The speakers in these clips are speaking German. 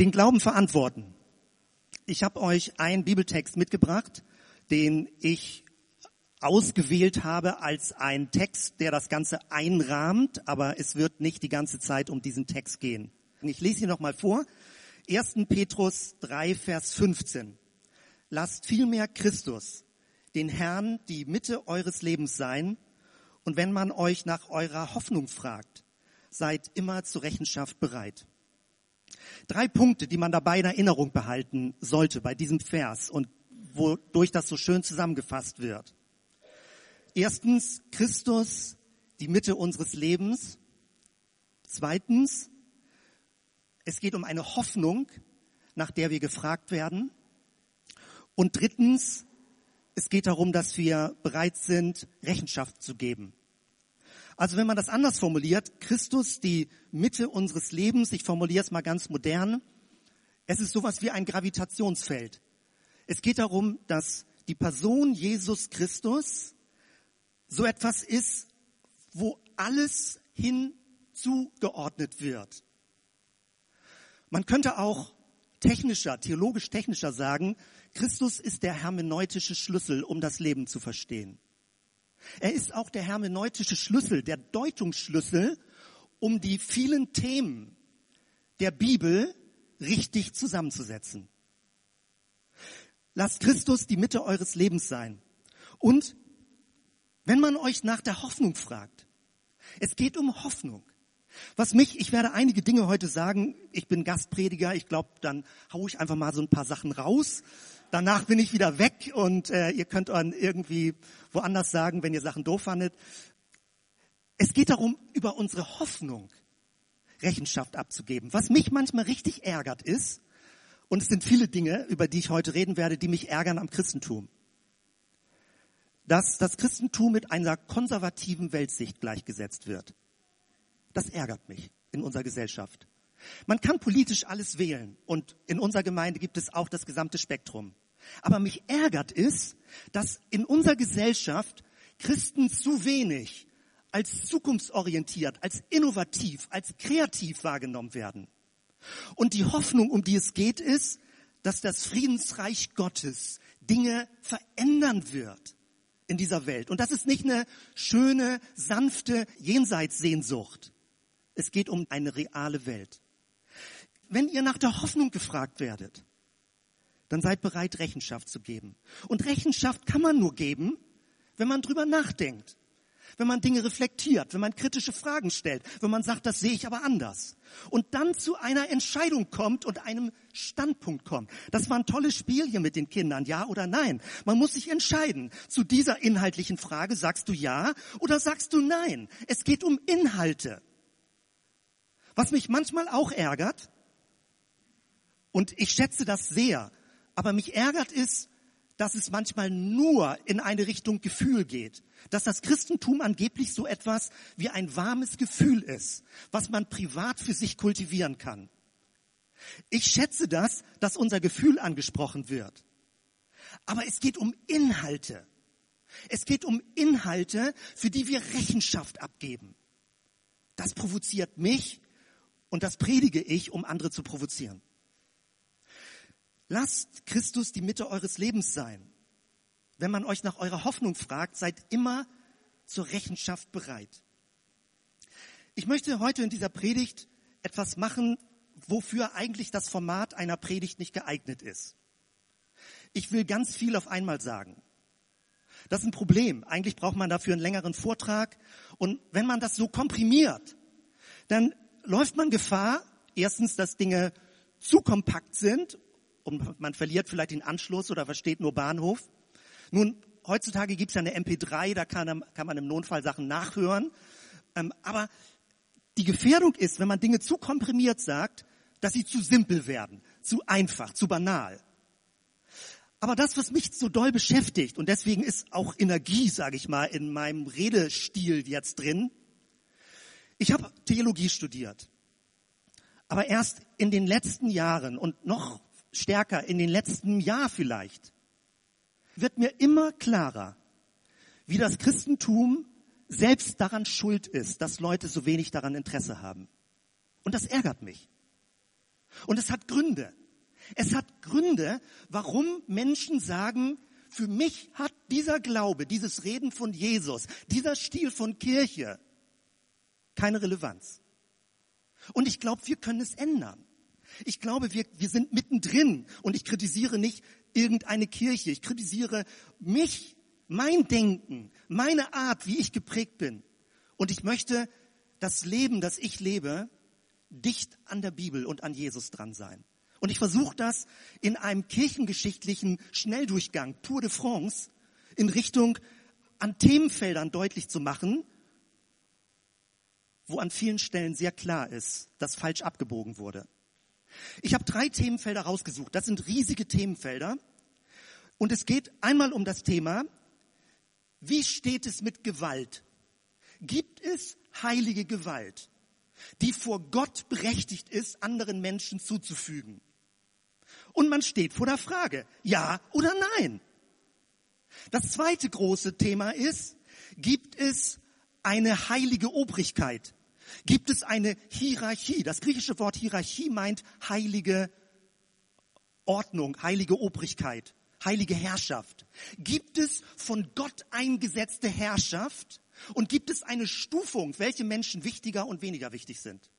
Den Glauben verantworten. Ich habe euch einen Bibeltext mitgebracht, den ich ausgewählt habe als ein Text, der das Ganze einrahmt, aber es wird nicht die ganze Zeit um diesen Text gehen. Ich lese ihn nochmal vor. 1. Petrus 3, Vers 15. Lasst vielmehr Christus, den Herrn, die Mitte eures Lebens sein, und wenn man euch nach eurer Hoffnung fragt, seid immer zur Rechenschaft bereit. Drei Punkte, die man dabei in Erinnerung behalten sollte bei diesem Vers und wodurch das so schön zusammengefasst wird. Erstens, Christus, die Mitte unseres Lebens. Zweitens, es geht um eine Hoffnung, nach der wir gefragt werden. Und drittens, es geht darum, dass wir bereit sind, Rechenschaft zu geben. Also wenn man das anders formuliert, Christus die Mitte unseres Lebens, ich formuliere es mal ganz modern, es ist sowas wie ein Gravitationsfeld. Es geht darum, dass die Person Jesus Christus so etwas ist, wo alles hinzugeordnet wird. Man könnte auch technischer, theologisch technischer sagen, Christus ist der hermeneutische Schlüssel, um das Leben zu verstehen. Er ist auch der hermeneutische Schlüssel, der Deutungsschlüssel, um die vielen Themen der Bibel richtig zusammenzusetzen. Lasst Christus die Mitte eures Lebens sein. Und wenn man euch nach der Hoffnung fragt, es geht um Hoffnung. Was mich, ich werde einige Dinge heute sagen, ich bin Gastprediger, ich glaube, dann hau ich einfach mal so ein paar Sachen raus. Danach bin ich wieder weg und äh, ihr könnt dann irgendwie woanders sagen, wenn ihr Sachen doof fandet. Es geht darum, über unsere Hoffnung Rechenschaft abzugeben. Was mich manchmal richtig ärgert ist, und es sind viele Dinge, über die ich heute reden werde, die mich ärgern am Christentum, dass das Christentum mit einer konservativen Weltsicht gleichgesetzt wird. Das ärgert mich in unserer Gesellschaft. Man kann politisch alles wählen und in unserer Gemeinde gibt es auch das gesamte Spektrum. Aber mich ärgert es, dass in unserer Gesellschaft Christen zu wenig als zukunftsorientiert, als innovativ, als kreativ wahrgenommen werden. Und die Hoffnung, um die es geht, ist, dass das Friedensreich Gottes Dinge verändern wird in dieser Welt. Und das ist nicht eine schöne, sanfte Jenseitssehnsucht, es geht um eine reale Welt. Wenn ihr nach der Hoffnung gefragt werdet, dann seid bereit, Rechenschaft zu geben. Und Rechenschaft kann man nur geben, wenn man drüber nachdenkt, wenn man Dinge reflektiert, wenn man kritische Fragen stellt, wenn man sagt, das sehe ich aber anders. Und dann zu einer Entscheidung kommt und einem Standpunkt kommt. Das war ein tolles Spiel hier mit den Kindern, ja oder nein. Man muss sich entscheiden. Zu dieser inhaltlichen Frage sagst du ja oder sagst du nein. Es geht um Inhalte. Was mich manchmal auch ärgert, und ich schätze das sehr, aber mich ärgert es, dass es manchmal nur in eine Richtung Gefühl geht. Dass das Christentum angeblich so etwas wie ein warmes Gefühl ist, was man privat für sich kultivieren kann. Ich schätze das, dass unser Gefühl angesprochen wird. Aber es geht um Inhalte. Es geht um Inhalte, für die wir Rechenschaft abgeben. Das provoziert mich und das predige ich, um andere zu provozieren. Lasst Christus die Mitte eures Lebens sein. Wenn man euch nach eurer Hoffnung fragt, seid immer zur Rechenschaft bereit. Ich möchte heute in dieser Predigt etwas machen, wofür eigentlich das Format einer Predigt nicht geeignet ist. Ich will ganz viel auf einmal sagen. Das ist ein Problem. Eigentlich braucht man dafür einen längeren Vortrag. Und wenn man das so komprimiert, dann läuft man Gefahr, erstens, dass Dinge zu kompakt sind und man verliert vielleicht den Anschluss oder versteht nur Bahnhof. Nun, heutzutage gibt es ja eine MP3, da kann, kann, man im Notfall Sachen nachhören. Ähm, aber die Gefährdung ist, wenn man Dinge zu komprimiert sagt, dass sie zu simpel werden, zu einfach, zu banal. Aber das, was mich so doll beschäftigt, und deswegen ist auch Energie, sage ich mal, in meinem Redestil jetzt drin, ich habe Theologie studiert, aber erst in den letzten Jahren und noch stärker in den letzten Jahr vielleicht, wird mir immer klarer, wie das Christentum selbst daran schuld ist, dass Leute so wenig daran Interesse haben. Und das ärgert mich. Und es hat Gründe. Es hat Gründe, warum Menschen sagen, für mich hat dieser Glaube, dieses Reden von Jesus, dieser Stil von Kirche keine Relevanz. Und ich glaube, wir können es ändern. Ich glaube, wir, wir sind mittendrin und ich kritisiere nicht irgendeine Kirche. Ich kritisiere mich, mein Denken, meine Art, wie ich geprägt bin. Und ich möchte das Leben, das ich lebe, dicht an der Bibel und an Jesus dran sein. Und ich versuche das in einem kirchengeschichtlichen Schnelldurchgang, Tour de France, in Richtung an Themenfeldern deutlich zu machen, wo an vielen Stellen sehr klar ist, dass falsch abgebogen wurde. Ich habe drei Themenfelder rausgesucht. Das sind riesige Themenfelder. Und es geht einmal um das Thema, wie steht es mit Gewalt? Gibt es heilige Gewalt, die vor Gott berechtigt ist, anderen Menschen zuzufügen? Und man steht vor der Frage, ja oder nein. Das zweite große Thema ist, gibt es eine heilige Obrigkeit? Gibt es eine Hierarchie? Das griechische Wort Hierarchie meint heilige Ordnung, heilige Obrigkeit, heilige Herrschaft. Gibt es von Gott eingesetzte Herrschaft? Und gibt es eine Stufung, welche Menschen wichtiger und weniger wichtig sind?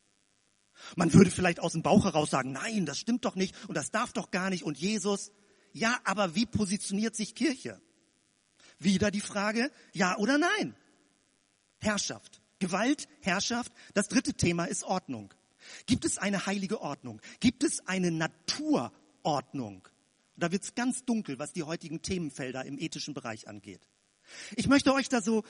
Man würde vielleicht aus dem Bauch heraus sagen, nein, das stimmt doch nicht und das darf doch gar nicht und Jesus. Ja, aber wie positioniert sich Kirche? Wieder die Frage, ja oder nein? Herrschaft. Gewalt, Herrschaft. Das dritte Thema ist Ordnung. Gibt es eine heilige Ordnung? Gibt es eine Naturordnung? Da wird es ganz dunkel, was die heutigen Themenfelder im ethischen Bereich angeht. Ich möchte euch da so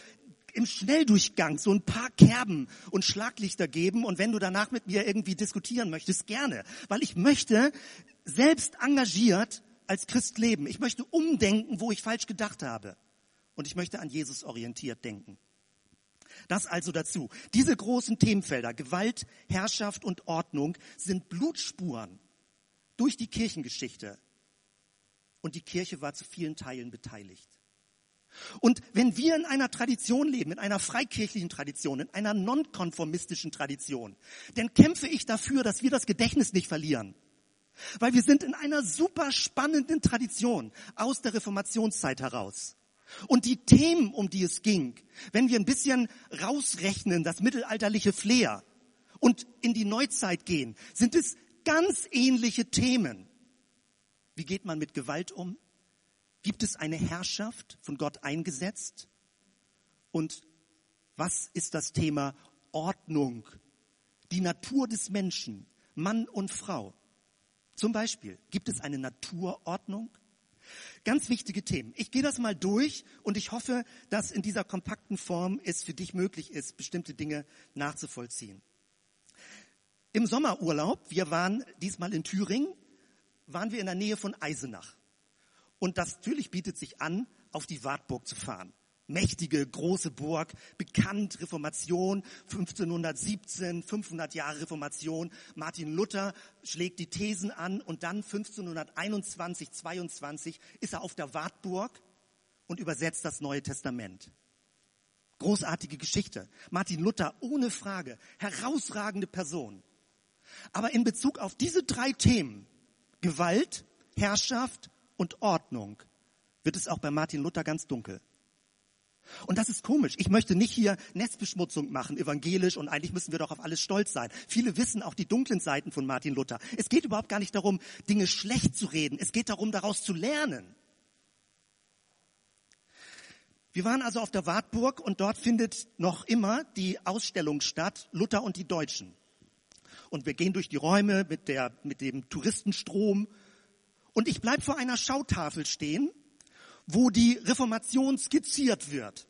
im Schnelldurchgang so ein paar Kerben und Schlaglichter geben und wenn du danach mit mir irgendwie diskutieren möchtest, gerne, weil ich möchte selbst engagiert als Christ leben. Ich möchte umdenken, wo ich falsch gedacht habe und ich möchte an Jesus orientiert denken. Das also dazu. Diese großen Themenfelder, Gewalt, Herrschaft und Ordnung, sind Blutspuren durch die Kirchengeschichte. Und die Kirche war zu vielen Teilen beteiligt. Und wenn wir in einer Tradition leben, in einer freikirchlichen Tradition, in einer nonkonformistischen Tradition, dann kämpfe ich dafür, dass wir das Gedächtnis nicht verlieren. Weil wir sind in einer super spannenden Tradition aus der Reformationszeit heraus. Und die Themen, um die es ging, wenn wir ein bisschen rausrechnen, das mittelalterliche Flair und in die Neuzeit gehen, sind es ganz ähnliche Themen. Wie geht man mit Gewalt um? Gibt es eine Herrschaft von Gott eingesetzt? Und was ist das Thema Ordnung? Die Natur des Menschen, Mann und Frau. Zum Beispiel, gibt es eine Naturordnung? Ganz wichtige Themen. Ich gehe das mal durch und ich hoffe, dass in dieser kompakten Form es für dich möglich ist, bestimmte Dinge nachzuvollziehen. Im Sommerurlaub, wir waren diesmal in Thüringen, waren wir in der Nähe von Eisenach. Und das natürlich bietet sich an, auf die Wartburg zu fahren. Mächtige, große Burg, bekannt, Reformation, 1517, 500 Jahre Reformation. Martin Luther schlägt die Thesen an und dann 1521, 22 ist er auf der Wartburg und übersetzt das Neue Testament. Großartige Geschichte. Martin Luther ohne Frage, herausragende Person. Aber in Bezug auf diese drei Themen, Gewalt, Herrschaft und Ordnung wird es auch bei Martin Luther ganz dunkel. Und das ist komisch. Ich möchte nicht hier Netzbeschmutzung machen, evangelisch, und eigentlich müssen wir doch auf alles stolz sein. Viele wissen auch die dunklen Seiten von Martin Luther. Es geht überhaupt gar nicht darum, Dinge schlecht zu reden. Es geht darum, daraus zu lernen. Wir waren also auf der Wartburg und dort findet noch immer die Ausstellung statt, Luther und die Deutschen. Und wir gehen durch die Räume mit, der, mit dem Touristenstrom und ich bleib vor einer Schautafel stehen, wo die Reformation skizziert wird.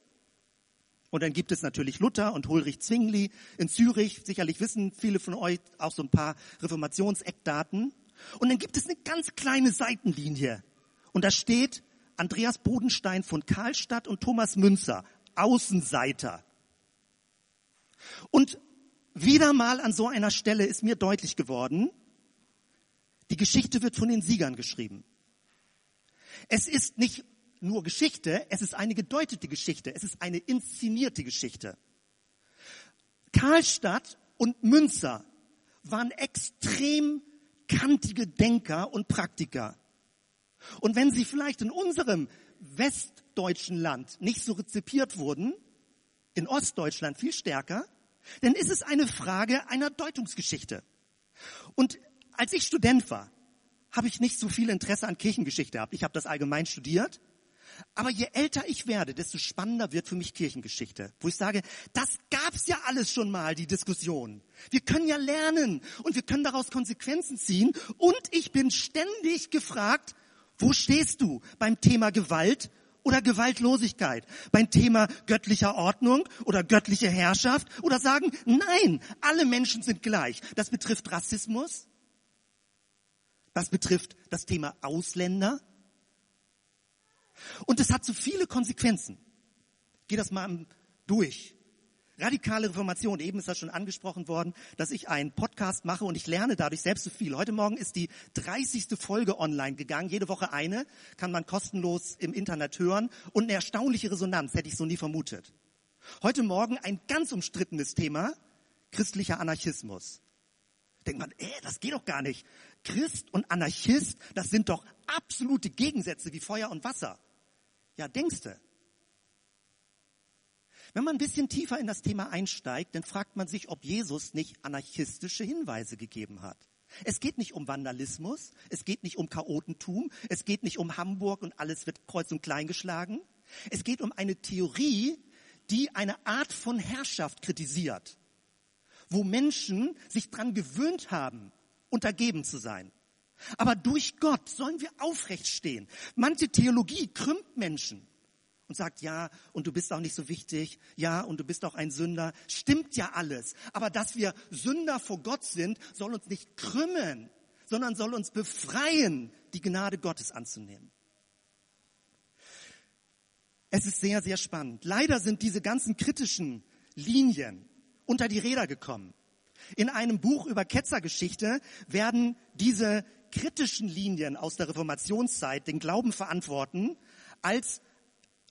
Und dann gibt es natürlich Luther und Ulrich Zwingli in Zürich. Sicherlich wissen viele von euch auch so ein paar Reformationseckdaten. Und dann gibt es eine ganz kleine Seitenlinie. Und da steht Andreas Bodenstein von Karlstadt und Thomas Münzer, Außenseiter. Und wieder mal an so einer Stelle ist mir deutlich geworden, die Geschichte wird von den Siegern geschrieben. Es ist nicht nur Geschichte, es ist eine gedeutete Geschichte, es ist eine inszenierte Geschichte. Karlstadt und Münster waren extrem kantige Denker und Praktiker. Und wenn sie vielleicht in unserem westdeutschen Land nicht so rezipiert wurden, in Ostdeutschland viel stärker, dann ist es eine Frage einer Deutungsgeschichte. Und als ich Student war, habe ich nicht so viel Interesse an Kirchengeschichte gehabt. Ich habe das allgemein studiert. Aber je älter ich werde, desto spannender wird für mich Kirchengeschichte, wo ich sage, das gab's ja alles schon mal, die Diskussion. Wir können ja lernen und wir können daraus Konsequenzen ziehen. Und ich bin ständig gefragt, wo stehst du beim Thema Gewalt oder Gewaltlosigkeit? Beim Thema göttlicher Ordnung oder göttliche Herrschaft? Oder sagen, nein, alle Menschen sind gleich. Das betrifft Rassismus. Das betrifft das Thema Ausländer. Und es hat so viele Konsequenzen. Geh das mal durch. Radikale Reformation, eben ist das schon angesprochen worden, dass ich einen Podcast mache und ich lerne dadurch selbst so viel. Heute Morgen ist die 30. Folge online gegangen, jede Woche eine, kann man kostenlos im Internet hören und eine erstaunliche Resonanz hätte ich so nie vermutet. Heute Morgen ein ganz umstrittenes Thema, christlicher Anarchismus. Denkt man, ey, das geht doch gar nicht. Christ und Anarchist, das sind doch absolute Gegensätze wie Feuer und Wasser. Ja, denkste. Wenn man ein bisschen tiefer in das Thema einsteigt, dann fragt man sich, ob Jesus nicht anarchistische Hinweise gegeben hat. Es geht nicht um Vandalismus, es geht nicht um Chaotentum, es geht nicht um Hamburg und alles wird kreuz und klein geschlagen. Es geht um eine Theorie, die eine Art von Herrschaft kritisiert, wo Menschen sich dran gewöhnt haben, untergeben zu sein. Aber durch Gott sollen wir aufrecht stehen. Manche Theologie krümmt Menschen und sagt, ja, und du bist auch nicht so wichtig, ja, und du bist auch ein Sünder. Stimmt ja alles. Aber dass wir Sünder vor Gott sind, soll uns nicht krümmen, sondern soll uns befreien, die Gnade Gottes anzunehmen. Es ist sehr, sehr spannend. Leider sind diese ganzen kritischen Linien unter die Räder gekommen. In einem Buch über Ketzergeschichte werden diese kritischen Linien aus der Reformationszeit den Glauben verantworten als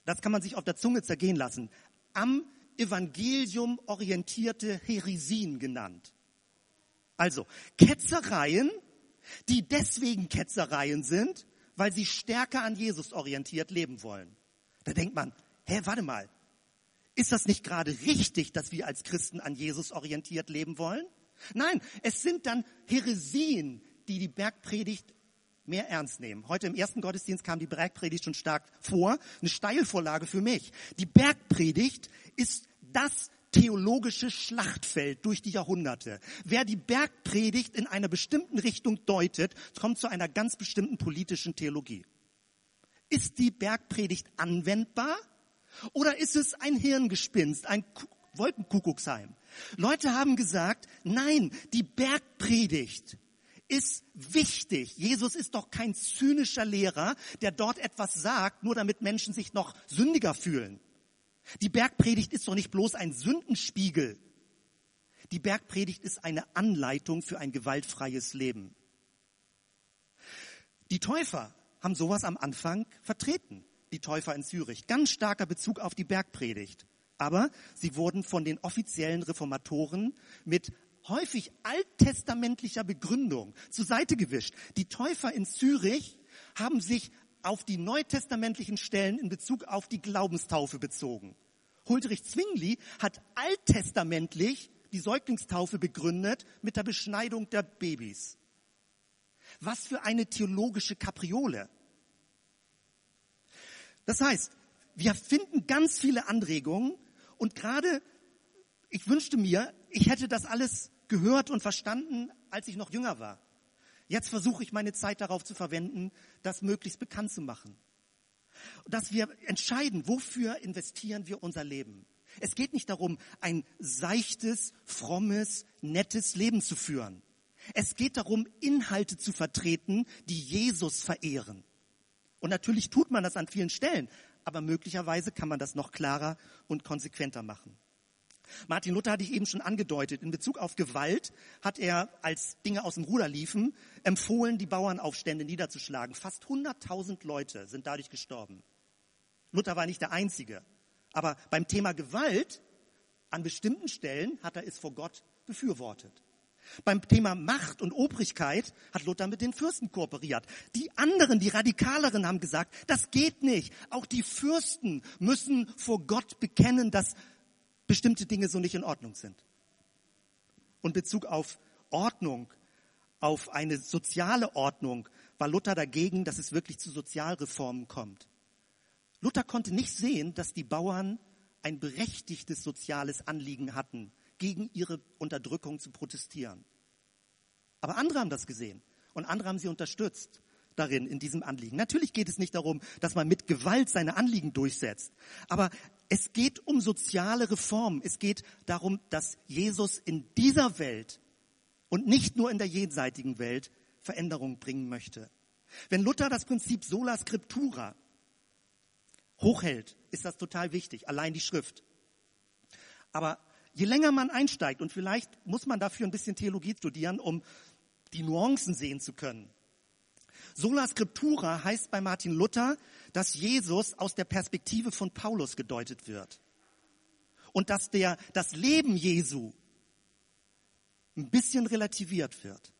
das kann man sich auf der Zunge zergehen lassen, am Evangelium orientierte Heresien genannt. Also Ketzereien, die deswegen Ketzereien sind, weil sie stärker an Jesus orientiert leben wollen. Da denkt man, hä, warte mal, ist das nicht gerade richtig, dass wir als Christen an Jesus orientiert leben wollen? Nein, es sind dann Heresien, die die Bergpredigt mehr ernst nehmen. Heute im ersten Gottesdienst kam die Bergpredigt schon stark vor. Eine Steilvorlage für mich. Die Bergpredigt ist das theologische Schlachtfeld durch die Jahrhunderte. Wer die Bergpredigt in einer bestimmten Richtung deutet, kommt zu einer ganz bestimmten politischen Theologie. Ist die Bergpredigt anwendbar oder ist es ein Hirngespinst, ein Wolkenkuckucksheim? Leute haben gesagt, nein, die Bergpredigt ist wichtig. Jesus ist doch kein zynischer Lehrer, der dort etwas sagt, nur damit Menschen sich noch sündiger fühlen. Die Bergpredigt ist doch nicht bloß ein Sündenspiegel. Die Bergpredigt ist eine Anleitung für ein gewaltfreies Leben. Die Täufer haben sowas am Anfang vertreten. Die Täufer in Zürich. Ganz starker Bezug auf die Bergpredigt. Aber sie wurden von den offiziellen Reformatoren mit häufig alttestamentlicher Begründung zur Seite gewischt. Die Täufer in Zürich haben sich auf die neutestamentlichen Stellen in Bezug auf die Glaubenstaufe bezogen. Huldrych Zwingli hat alttestamentlich die Säuglingstaufe begründet mit der Beschneidung der Babys. Was für eine theologische Kapriole. Das heißt, wir finden ganz viele Anregungen und gerade ich wünschte mir, ich hätte das alles gehört und verstanden, als ich noch jünger war. Jetzt versuche ich meine Zeit darauf zu verwenden, das möglichst bekannt zu machen. Dass wir entscheiden, wofür investieren wir unser Leben. Es geht nicht darum, ein seichtes, frommes, nettes Leben zu führen. Es geht darum, Inhalte zu vertreten, die Jesus verehren. Und natürlich tut man das an vielen Stellen, aber möglicherweise kann man das noch klarer und konsequenter machen. Martin Luther hatte ich eben schon angedeutet. In Bezug auf Gewalt hat er, als Dinge aus dem Ruder liefen, empfohlen, die Bauernaufstände niederzuschlagen. Fast 100.000 Leute sind dadurch gestorben. Luther war nicht der Einzige. Aber beim Thema Gewalt, an bestimmten Stellen hat er es vor Gott befürwortet. Beim Thema Macht und Obrigkeit hat Luther mit den Fürsten kooperiert. Die anderen, die Radikaleren haben gesagt, das geht nicht. Auch die Fürsten müssen vor Gott bekennen, dass bestimmte Dinge so nicht in Ordnung sind. Und Bezug auf Ordnung, auf eine soziale Ordnung, war Luther dagegen, dass es wirklich zu Sozialreformen kommt. Luther konnte nicht sehen, dass die Bauern ein berechtigtes soziales Anliegen hatten gegen ihre Unterdrückung zu protestieren. Aber andere haben das gesehen und andere haben sie unterstützt darin, in diesem Anliegen. Natürlich geht es nicht darum, dass man mit Gewalt seine Anliegen durchsetzt, aber es geht um soziale Reformen. Es geht darum, dass Jesus in dieser Welt und nicht nur in der jenseitigen Welt Veränderung bringen möchte. Wenn Luther das Prinzip sola scriptura hochhält, ist das total wichtig, allein die Schrift. Aber je länger man einsteigt, und vielleicht muss man dafür ein bisschen Theologie studieren, um die Nuancen sehen zu können. Sola Scriptura heißt bei Martin Luther, dass Jesus aus der Perspektive von Paulus gedeutet wird. Und dass der, das Leben Jesu ein bisschen relativiert wird.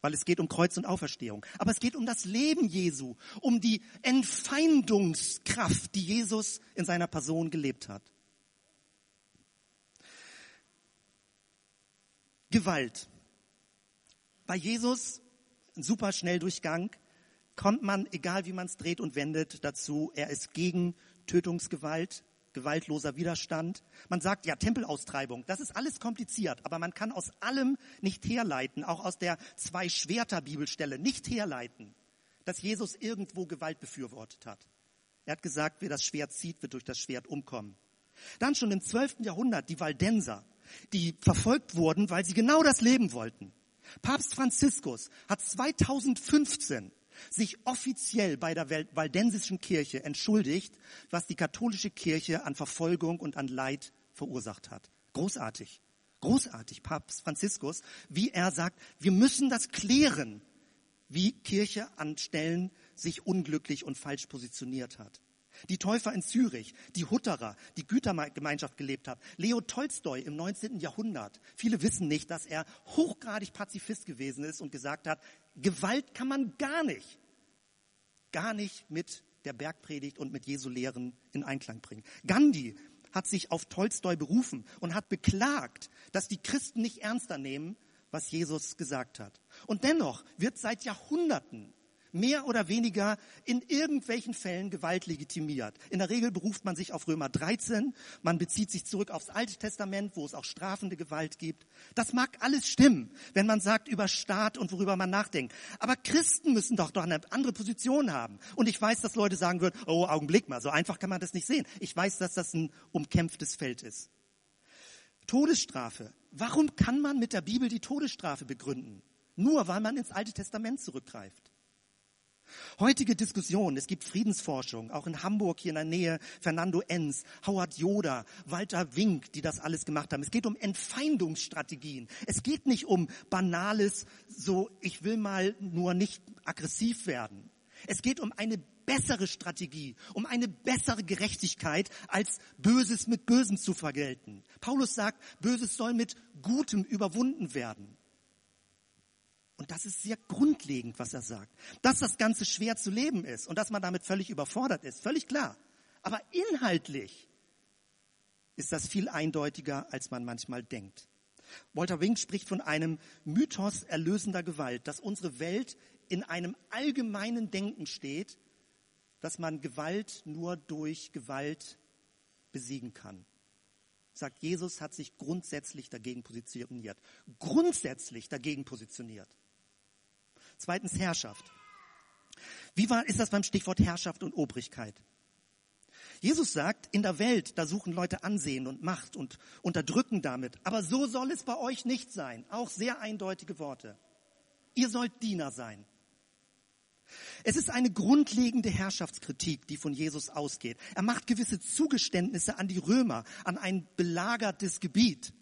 Weil es geht um Kreuz und Auferstehung. Aber es geht um das Leben Jesu, um die Entfeindungskraft, die Jesus in seiner Person gelebt hat. Gewalt. Bei Jesus, ein super Schnelldurchgang, kommt man, egal wie man es dreht und wendet, dazu, er ist gegen Tötungsgewalt, gewaltloser Widerstand. Man sagt ja Tempelaustreibung, das ist alles kompliziert, aber man kann aus allem nicht herleiten, auch aus der Zwei-Schwerter-Bibelstelle nicht herleiten, dass Jesus irgendwo Gewalt befürwortet hat. Er hat gesagt, wer das Schwert zieht, wird durch das Schwert umkommen. Dann schon im 12. Jahrhundert die Waldenser die verfolgt wurden, weil sie genau das leben wollten. Papst Franziskus hat 2015 sich offiziell bei der Waldensischen Kirche entschuldigt, was die katholische Kirche an Verfolgung und an Leid verursacht hat. Großartig. Großartig, Papst Franziskus, wie er sagt, wir müssen das klären, wie Kirche an Stellen sich unglücklich und falsch positioniert hat die Täufer in Zürich, die Hutterer, die Gütergemeinschaft gelebt hat, Leo Tolstoi im 19. Jahrhundert. Viele wissen nicht, dass er hochgradig Pazifist gewesen ist und gesagt hat, Gewalt kann man gar nicht, gar nicht mit der Bergpredigt und mit Jesu Lehren in Einklang bringen. Gandhi hat sich auf Tolstoi berufen und hat beklagt, dass die Christen nicht ernster nehmen, was Jesus gesagt hat. Und dennoch wird seit Jahrhunderten mehr oder weniger in irgendwelchen Fällen Gewalt legitimiert. In der Regel beruft man sich auf Römer 13, man bezieht sich zurück aufs Alte Testament, wo es auch strafende Gewalt gibt. Das mag alles stimmen, wenn man sagt über Staat und worüber man nachdenkt. Aber Christen müssen doch doch eine andere Position haben. Und ich weiß, dass Leute sagen würden, oh, Augenblick mal, so einfach kann man das nicht sehen. Ich weiß, dass das ein umkämpftes Feld ist. Todesstrafe. Warum kann man mit der Bibel die Todesstrafe begründen? Nur weil man ins Alte Testament zurückgreift. Heutige Diskussion, es gibt Friedensforschung, auch in Hamburg hier in der Nähe, Fernando Enz, Howard Joda, Walter Wink, die das alles gemacht haben. Es geht um Entfeindungsstrategien. Es geht nicht um banales, so ich will mal nur nicht aggressiv werden. Es geht um eine bessere Strategie, um eine bessere Gerechtigkeit, als Böses mit Bösem zu vergelten. Paulus sagt, Böses soll mit Gutem überwunden werden. Und das ist sehr grundlegend, was er sagt. Dass das Ganze schwer zu leben ist und dass man damit völlig überfordert ist, völlig klar. Aber inhaltlich ist das viel eindeutiger, als man manchmal denkt. Walter Wink spricht von einem Mythos erlösender Gewalt, dass unsere Welt in einem allgemeinen Denken steht, dass man Gewalt nur durch Gewalt besiegen kann. Sagt, Jesus hat sich grundsätzlich dagegen positioniert. Grundsätzlich dagegen positioniert. Zweitens Herrschaft. Wie war, ist das beim Stichwort Herrschaft und Obrigkeit? Jesus sagt, in der Welt, da suchen Leute Ansehen und Macht und unterdrücken damit. Aber so soll es bei euch nicht sein. Auch sehr eindeutige Worte. Ihr sollt Diener sein. Es ist eine grundlegende Herrschaftskritik, die von Jesus ausgeht. Er macht gewisse Zugeständnisse an die Römer, an ein belagertes Gebiet.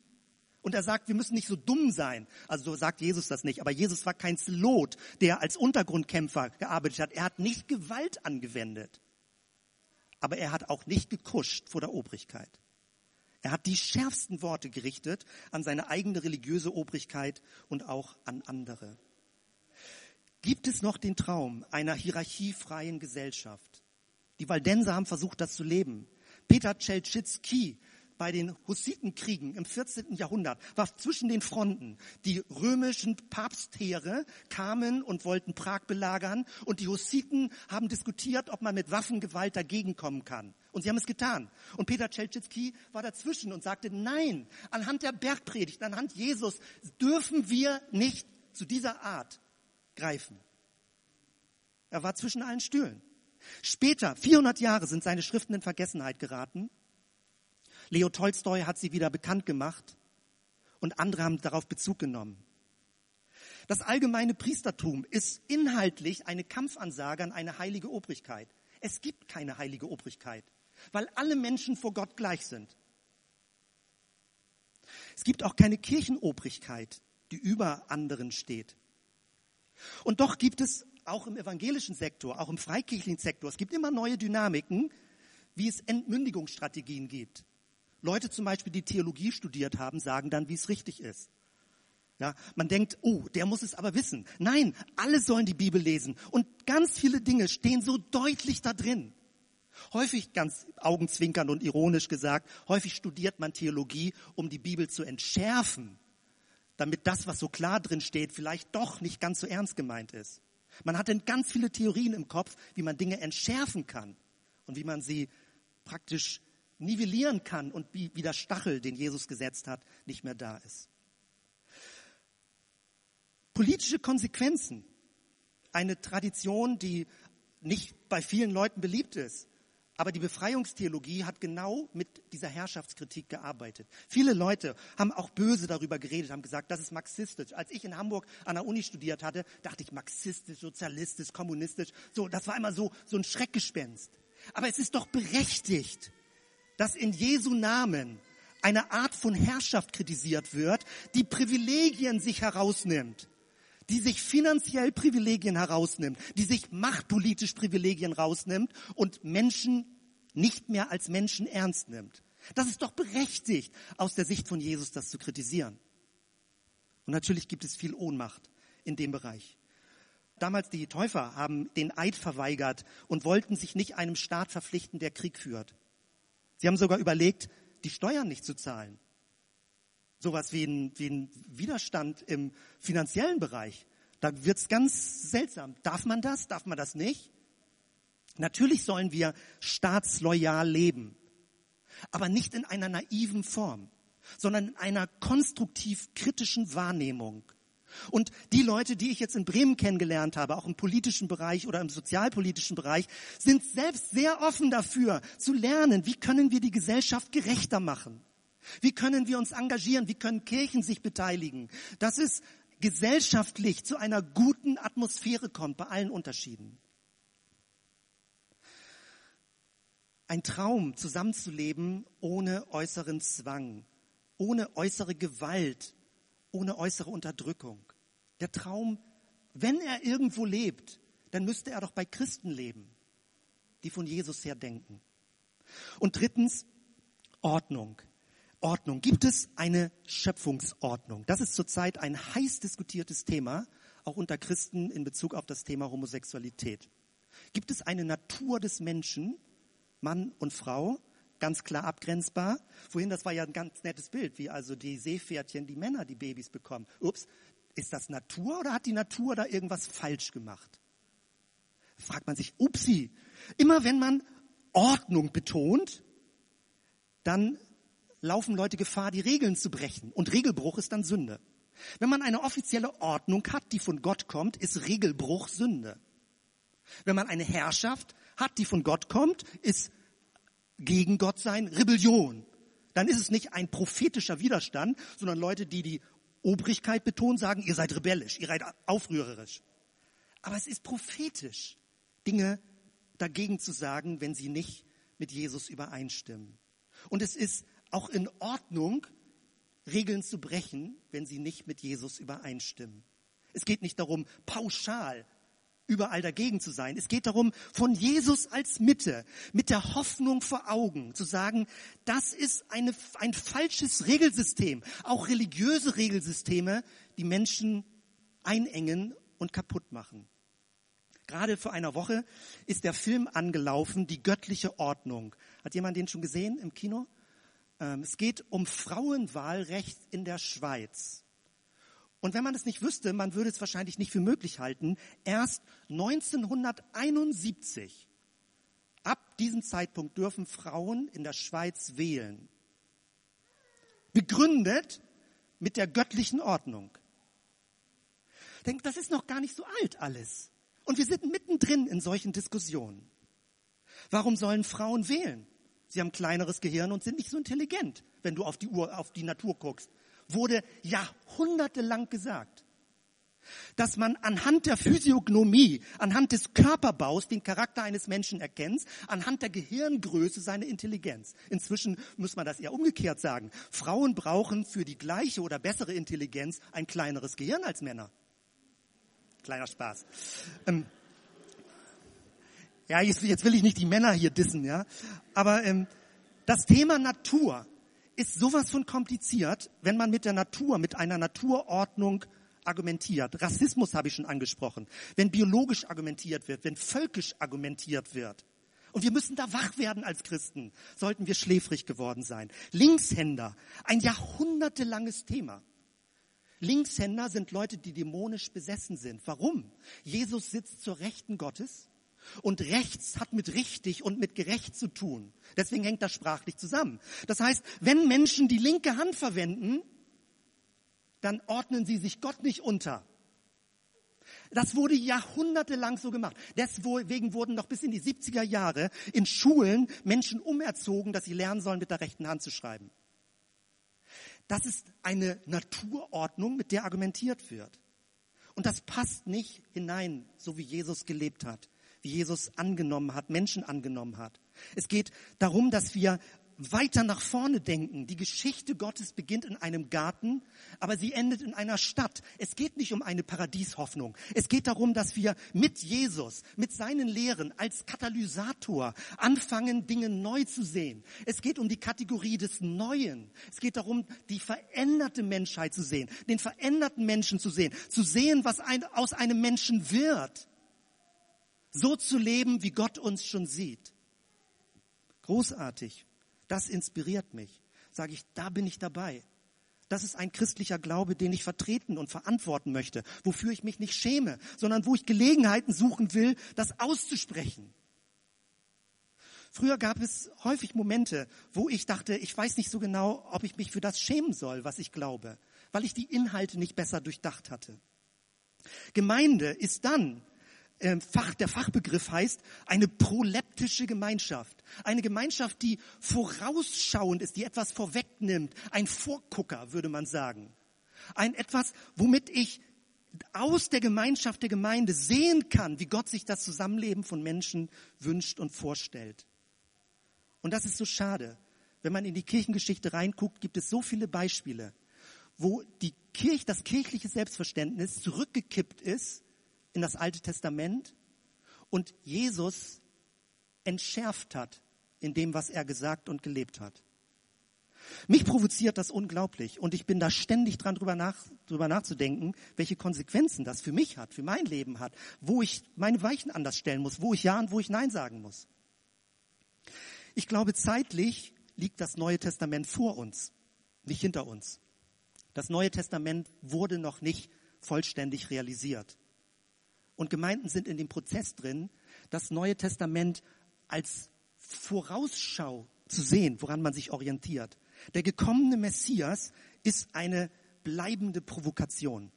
Und er sagt, wir müssen nicht so dumm sein. Also so sagt Jesus das nicht. Aber Jesus war kein Slot, der als Untergrundkämpfer gearbeitet hat. Er hat nicht Gewalt angewendet. Aber er hat auch nicht gekuscht vor der Obrigkeit. Er hat die schärfsten Worte gerichtet an seine eigene religiöse Obrigkeit und auch an andere. Gibt es noch den Traum einer hierarchiefreien Gesellschaft? Die Waldenser haben versucht, das zu leben. Peter Czelczycki bei den Hussitenkriegen im 14. Jahrhundert war zwischen den Fronten. Die römischen Papstheere kamen und wollten Prag belagern und die Hussiten haben diskutiert, ob man mit Waffengewalt dagegen kommen kann. Und sie haben es getan. Und Peter Czelczycki war dazwischen und sagte, nein, anhand der Bergpredigt, anhand Jesus dürfen wir nicht zu dieser Art greifen. Er war zwischen allen Stühlen. Später, 400 Jahre, sind seine Schriften in Vergessenheit geraten. Leo Tolstoi hat sie wieder bekannt gemacht und andere haben darauf Bezug genommen. Das allgemeine Priestertum ist inhaltlich eine Kampfansage an eine heilige Obrigkeit. Es gibt keine heilige Obrigkeit, weil alle Menschen vor Gott gleich sind. Es gibt auch keine Kirchenobrigkeit, die über anderen steht. Und doch gibt es auch im evangelischen Sektor, auch im freikirchlichen Sektor, es gibt immer neue Dynamiken, wie es Entmündigungsstrategien gibt. Leute zum Beispiel, die Theologie studiert haben, sagen dann, wie es richtig ist. Ja, man denkt, oh, der muss es aber wissen. Nein, alle sollen die Bibel lesen. Und ganz viele Dinge stehen so deutlich da drin. Häufig ganz augenzwinkernd und ironisch gesagt, häufig studiert man Theologie, um die Bibel zu entschärfen, damit das, was so klar drin steht, vielleicht doch nicht ganz so ernst gemeint ist. Man hat dann ganz viele Theorien im Kopf, wie man Dinge entschärfen kann und wie man sie praktisch nivellieren kann und wie, der Stachel, den Jesus gesetzt hat, nicht mehr da ist. Politische Konsequenzen. Eine Tradition, die nicht bei vielen Leuten beliebt ist. Aber die Befreiungstheologie hat genau mit dieser Herrschaftskritik gearbeitet. Viele Leute haben auch böse darüber geredet, haben gesagt, das ist marxistisch. Als ich in Hamburg an der Uni studiert hatte, dachte ich marxistisch, sozialistisch, kommunistisch. So, das war immer so, so ein Schreckgespenst. Aber es ist doch berechtigt, dass in Jesu Namen eine Art von Herrschaft kritisiert wird, die Privilegien sich herausnimmt, die sich finanziell Privilegien herausnimmt, die sich machtpolitisch Privilegien rausnimmt und Menschen nicht mehr als Menschen ernst nimmt. Das ist doch berechtigt, aus der Sicht von Jesus das zu kritisieren. Und natürlich gibt es viel Ohnmacht in dem Bereich. Damals die Täufer haben den Eid verweigert und wollten sich nicht einem Staat verpflichten, der Krieg führt. Sie haben sogar überlegt, die Steuern nicht zu zahlen. Sowas wie ein, wie ein Widerstand im finanziellen Bereich. Da wird's ganz seltsam. Darf man das? Darf man das nicht? Natürlich sollen wir staatsloyal leben, aber nicht in einer naiven Form, sondern in einer konstruktiv kritischen Wahrnehmung. Und die Leute, die ich jetzt in Bremen kennengelernt habe, auch im politischen Bereich oder im sozialpolitischen Bereich, sind selbst sehr offen dafür zu lernen, wie können wir die Gesellschaft gerechter machen? Wie können wir uns engagieren? Wie können Kirchen sich beteiligen? Dass es gesellschaftlich zu einer guten Atmosphäre kommt bei allen Unterschieden. Ein Traum, zusammenzuleben ohne äußeren Zwang, ohne äußere Gewalt, ohne äußere Unterdrückung. Der Traum, wenn er irgendwo lebt, dann müsste er doch bei Christen leben, die von Jesus her denken. Und drittens, Ordnung. Ordnung. Gibt es eine Schöpfungsordnung? Das ist zurzeit ein heiß diskutiertes Thema, auch unter Christen in Bezug auf das Thema Homosexualität. Gibt es eine Natur des Menschen, Mann und Frau, ganz klar abgrenzbar. Vorhin, das war ja ein ganz nettes Bild, wie also die Seepferdchen, die Männer die Babys bekommen. Ups, ist das Natur oder hat die Natur da irgendwas falsch gemacht? Fragt man sich, upsi. Immer wenn man Ordnung betont, dann laufen Leute Gefahr, die Regeln zu brechen. Und Regelbruch ist dann Sünde. Wenn man eine offizielle Ordnung hat, die von Gott kommt, ist Regelbruch Sünde. Wenn man eine Herrschaft hat, die von Gott kommt, ist gegen Gott sein Rebellion. Dann ist es nicht ein prophetischer Widerstand, sondern Leute, die die Obrigkeit betonen, sagen, ihr seid rebellisch, ihr seid aufrührerisch. Aber es ist prophetisch, Dinge dagegen zu sagen, wenn sie nicht mit Jesus übereinstimmen. Und es ist auch in Ordnung, Regeln zu brechen, wenn sie nicht mit Jesus übereinstimmen. Es geht nicht darum, pauschal überall dagegen zu sein. Es geht darum, von Jesus als Mitte, mit der Hoffnung vor Augen zu sagen, das ist eine, ein falsches Regelsystem. Auch religiöse Regelsysteme, die Menschen einengen und kaputt machen. Gerade vor einer Woche ist der Film angelaufen, Die göttliche Ordnung. Hat jemand den schon gesehen im Kino? Ähm, es geht um Frauenwahlrecht in der Schweiz. Und wenn man es nicht wüsste, man würde es wahrscheinlich nicht für möglich halten, erst 1971, ab diesem Zeitpunkt dürfen Frauen in der Schweiz wählen. Begründet mit der göttlichen Ordnung. Denkt, das ist noch gar nicht so alt alles. Und wir sind mittendrin in solchen Diskussionen. Warum sollen Frauen wählen? Sie haben kleineres Gehirn und sind nicht so intelligent, wenn du auf die Uhr, auf die Natur guckst wurde jahrhundertelang gesagt, dass man anhand der Physiognomie, anhand des Körperbaus den Charakter eines Menschen erkennt, anhand der Gehirngröße seine Intelligenz. Inzwischen muss man das eher umgekehrt sagen. Frauen brauchen für die gleiche oder bessere Intelligenz ein kleineres Gehirn als Männer. Kleiner Spaß. Ähm, ja, jetzt, jetzt, will ich nicht die Männer hier dissen, ja. Aber ähm, das Thema Natur ist sowas von kompliziert, wenn man mit der Natur, mit einer Naturordnung argumentiert. Rassismus habe ich schon angesprochen. Wenn biologisch argumentiert wird, wenn völkisch argumentiert wird. Und wir müssen da wach werden als Christen, sollten wir schläfrig geworden sein. Linkshänder, ein jahrhundertelanges Thema. Linkshänder sind Leute, die dämonisch besessen sind. Warum? Jesus sitzt zur Rechten Gottes und rechts hat mit richtig und mit gerecht zu tun. Deswegen hängt das sprachlich zusammen. Das heißt, wenn Menschen die linke Hand verwenden, dann ordnen sie sich Gott nicht unter. Das wurde jahrhundertelang so gemacht. Deswegen wurden noch bis in die 70er Jahre in Schulen Menschen umerzogen, dass sie lernen sollen, mit der rechten Hand zu schreiben. Das ist eine Naturordnung, mit der argumentiert wird. Und das passt nicht hinein, so wie Jesus gelebt hat Jesus angenommen hat, Menschen angenommen hat. Es geht darum, dass wir weiter nach vorne denken. Die Geschichte Gottes beginnt in einem Garten, aber sie endet in einer Stadt. Es geht nicht um eine Paradieshoffnung. Es geht darum, dass wir mit Jesus, mit seinen Lehren als Katalysator anfangen, Dinge neu zu sehen. Es geht um die Kategorie des Neuen. Es geht darum, die veränderte Menschheit zu sehen, den veränderten Menschen zu sehen, zu sehen, was ein, aus einem Menschen wird so zu leben, wie Gott uns schon sieht. Großartig. Das inspiriert mich. Sage ich, da bin ich dabei. Das ist ein christlicher Glaube, den ich vertreten und verantworten möchte, wofür ich mich nicht schäme, sondern wo ich Gelegenheiten suchen will, das auszusprechen. Früher gab es häufig Momente, wo ich dachte, ich weiß nicht so genau, ob ich mich für das schämen soll, was ich glaube, weil ich die Inhalte nicht besser durchdacht hatte. Gemeinde ist dann, Fach, der Fachbegriff heißt eine proleptische Gemeinschaft. Eine Gemeinschaft, die vorausschauend ist, die etwas vorwegnimmt. Ein Vorgucker, würde man sagen. Ein etwas, womit ich aus der Gemeinschaft der Gemeinde sehen kann, wie Gott sich das Zusammenleben von Menschen wünscht und vorstellt. Und das ist so schade. Wenn man in die Kirchengeschichte reinguckt, gibt es so viele Beispiele, wo die Kirche, das kirchliche Selbstverständnis zurückgekippt ist in das Alte Testament und Jesus entschärft hat in dem, was er gesagt und gelebt hat. Mich provoziert das unglaublich und ich bin da ständig dran, drüber, nach, drüber nachzudenken, welche Konsequenzen das für mich hat, für mein Leben hat, wo ich meine Weichen anders stellen muss, wo ich Ja und wo ich Nein sagen muss. Ich glaube, zeitlich liegt das Neue Testament vor uns, nicht hinter uns. Das Neue Testament wurde noch nicht vollständig realisiert. Und Gemeinden sind in dem Prozess drin, das Neue Testament als Vorausschau zu sehen, woran man sich orientiert. Der gekommene Messias ist eine bleibende Provokation.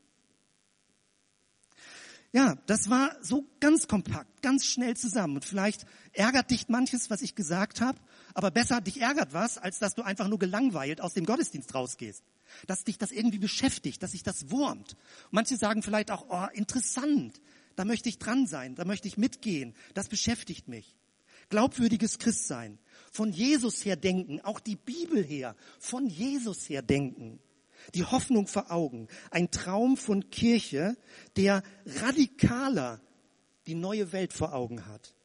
Ja, das war so ganz kompakt, ganz schnell zusammen. Und vielleicht ärgert dich manches, was ich gesagt habe, aber besser dich ärgert was, als dass du einfach nur gelangweilt aus dem Gottesdienst rausgehst. Dass dich das irgendwie beschäftigt, dass sich das wurmt. Manche sagen vielleicht auch, oh, interessant, da möchte ich dran sein, da möchte ich mitgehen, das beschäftigt mich. Glaubwürdiges Christsein, von Jesus her denken, auch die Bibel her, von Jesus her denken. Die Hoffnung vor Augen, ein Traum von Kirche, der radikaler die neue Welt vor Augen hat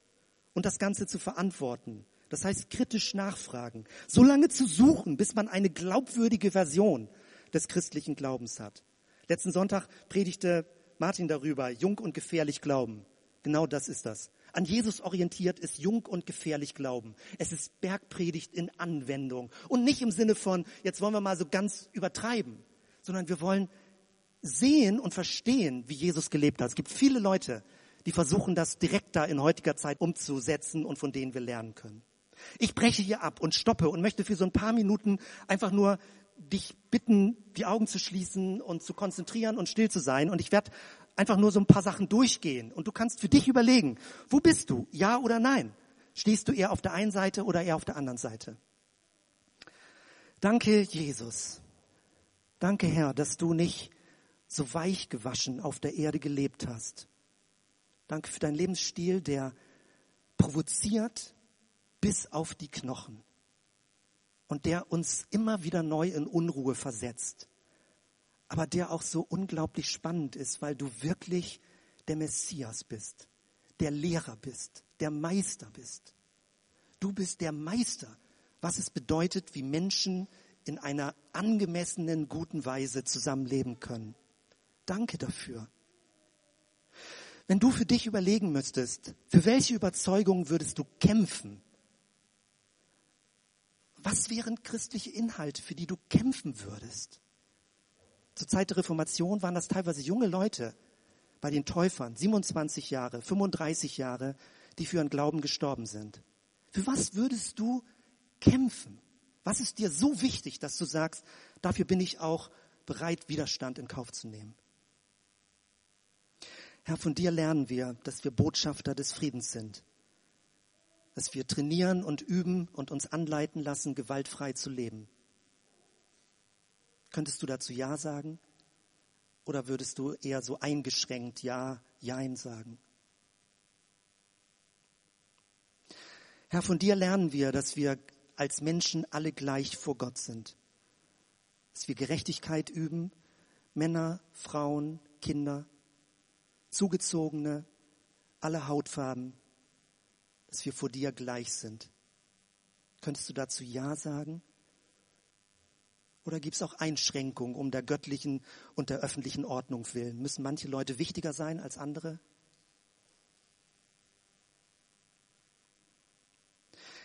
und das Ganze zu verantworten. Das heißt, kritisch nachfragen, so lange zu suchen, bis man eine glaubwürdige Version des christlichen Glaubens hat. Letzten Sonntag predigte Martin darüber, jung und gefährlich glauben. Genau das ist das. An Jesus orientiert ist jung und gefährlich glauben. Es ist Bergpredigt in Anwendung. Und nicht im Sinne von, jetzt wollen wir mal so ganz übertreiben, sondern wir wollen sehen und verstehen, wie Jesus gelebt hat. Es gibt viele Leute, die versuchen, das direkter in heutiger Zeit umzusetzen und von denen wir lernen können. Ich breche hier ab und stoppe und möchte für so ein paar Minuten einfach nur dich bitten, die Augen zu schließen und zu konzentrieren und still zu sein. Und ich werde einfach nur so ein paar Sachen durchgehen. Und du kannst für dich überlegen, wo bist du? Ja oder nein? Stehst du eher auf der einen Seite oder eher auf der anderen Seite? Danke, Jesus. Danke, Herr, dass du nicht so weich gewaschen auf der Erde gelebt hast. Danke für deinen Lebensstil, der provoziert bis auf die Knochen und der uns immer wieder neu in Unruhe versetzt, aber der auch so unglaublich spannend ist, weil du wirklich der Messias bist, der Lehrer bist, der Meister bist. Du bist der Meister, was es bedeutet, wie Menschen in einer angemessenen, guten Weise zusammenleben können. Danke dafür. Wenn du für dich überlegen müsstest, für welche Überzeugung würdest du kämpfen? Was wären christliche Inhalte, für die du kämpfen würdest? Zur Zeit der Reformation waren das teilweise junge Leute bei den Täufern, 27 Jahre, 35 Jahre, die für ihren Glauben gestorben sind. Für was würdest du kämpfen? Was ist dir so wichtig, dass du sagst, dafür bin ich auch bereit, Widerstand in Kauf zu nehmen? Herr, von dir lernen wir, dass wir Botschafter des Friedens sind dass wir trainieren und üben und uns anleiten lassen, gewaltfrei zu leben. Könntest du dazu Ja sagen? Oder würdest du eher so eingeschränkt Ja, Jein sagen? Herr, von dir lernen wir, dass wir als Menschen alle gleich vor Gott sind. Dass wir Gerechtigkeit üben, Männer, Frauen, Kinder, Zugezogene, alle Hautfarben, dass wir vor dir gleich sind. Könntest du dazu Ja sagen? Oder gibt es auch Einschränkungen um der göttlichen und der öffentlichen Ordnung willen? Müssen manche Leute wichtiger sein als andere?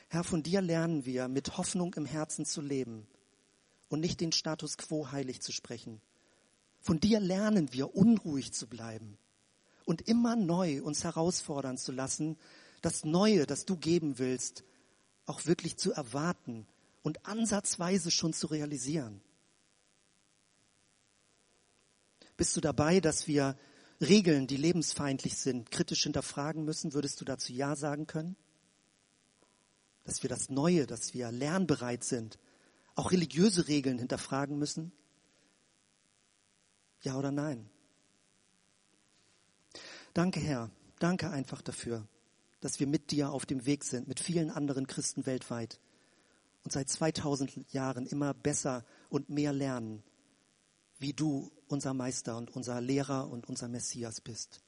Herr, von dir lernen wir, mit Hoffnung im Herzen zu leben und nicht den Status quo heilig zu sprechen. Von dir lernen wir, unruhig zu bleiben und immer neu uns herausfordern zu lassen, das Neue, das du geben willst, auch wirklich zu erwarten und ansatzweise schon zu realisieren? Bist du dabei, dass wir Regeln, die lebensfeindlich sind, kritisch hinterfragen müssen? Würdest du dazu Ja sagen können? Dass wir das Neue, dass wir lernbereit sind, auch religiöse Regeln hinterfragen müssen? Ja oder nein? Danke, Herr. Danke einfach dafür dass wir mit dir auf dem Weg sind, mit vielen anderen Christen weltweit und seit 2000 Jahren immer besser und mehr lernen, wie du unser Meister und unser Lehrer und unser Messias bist.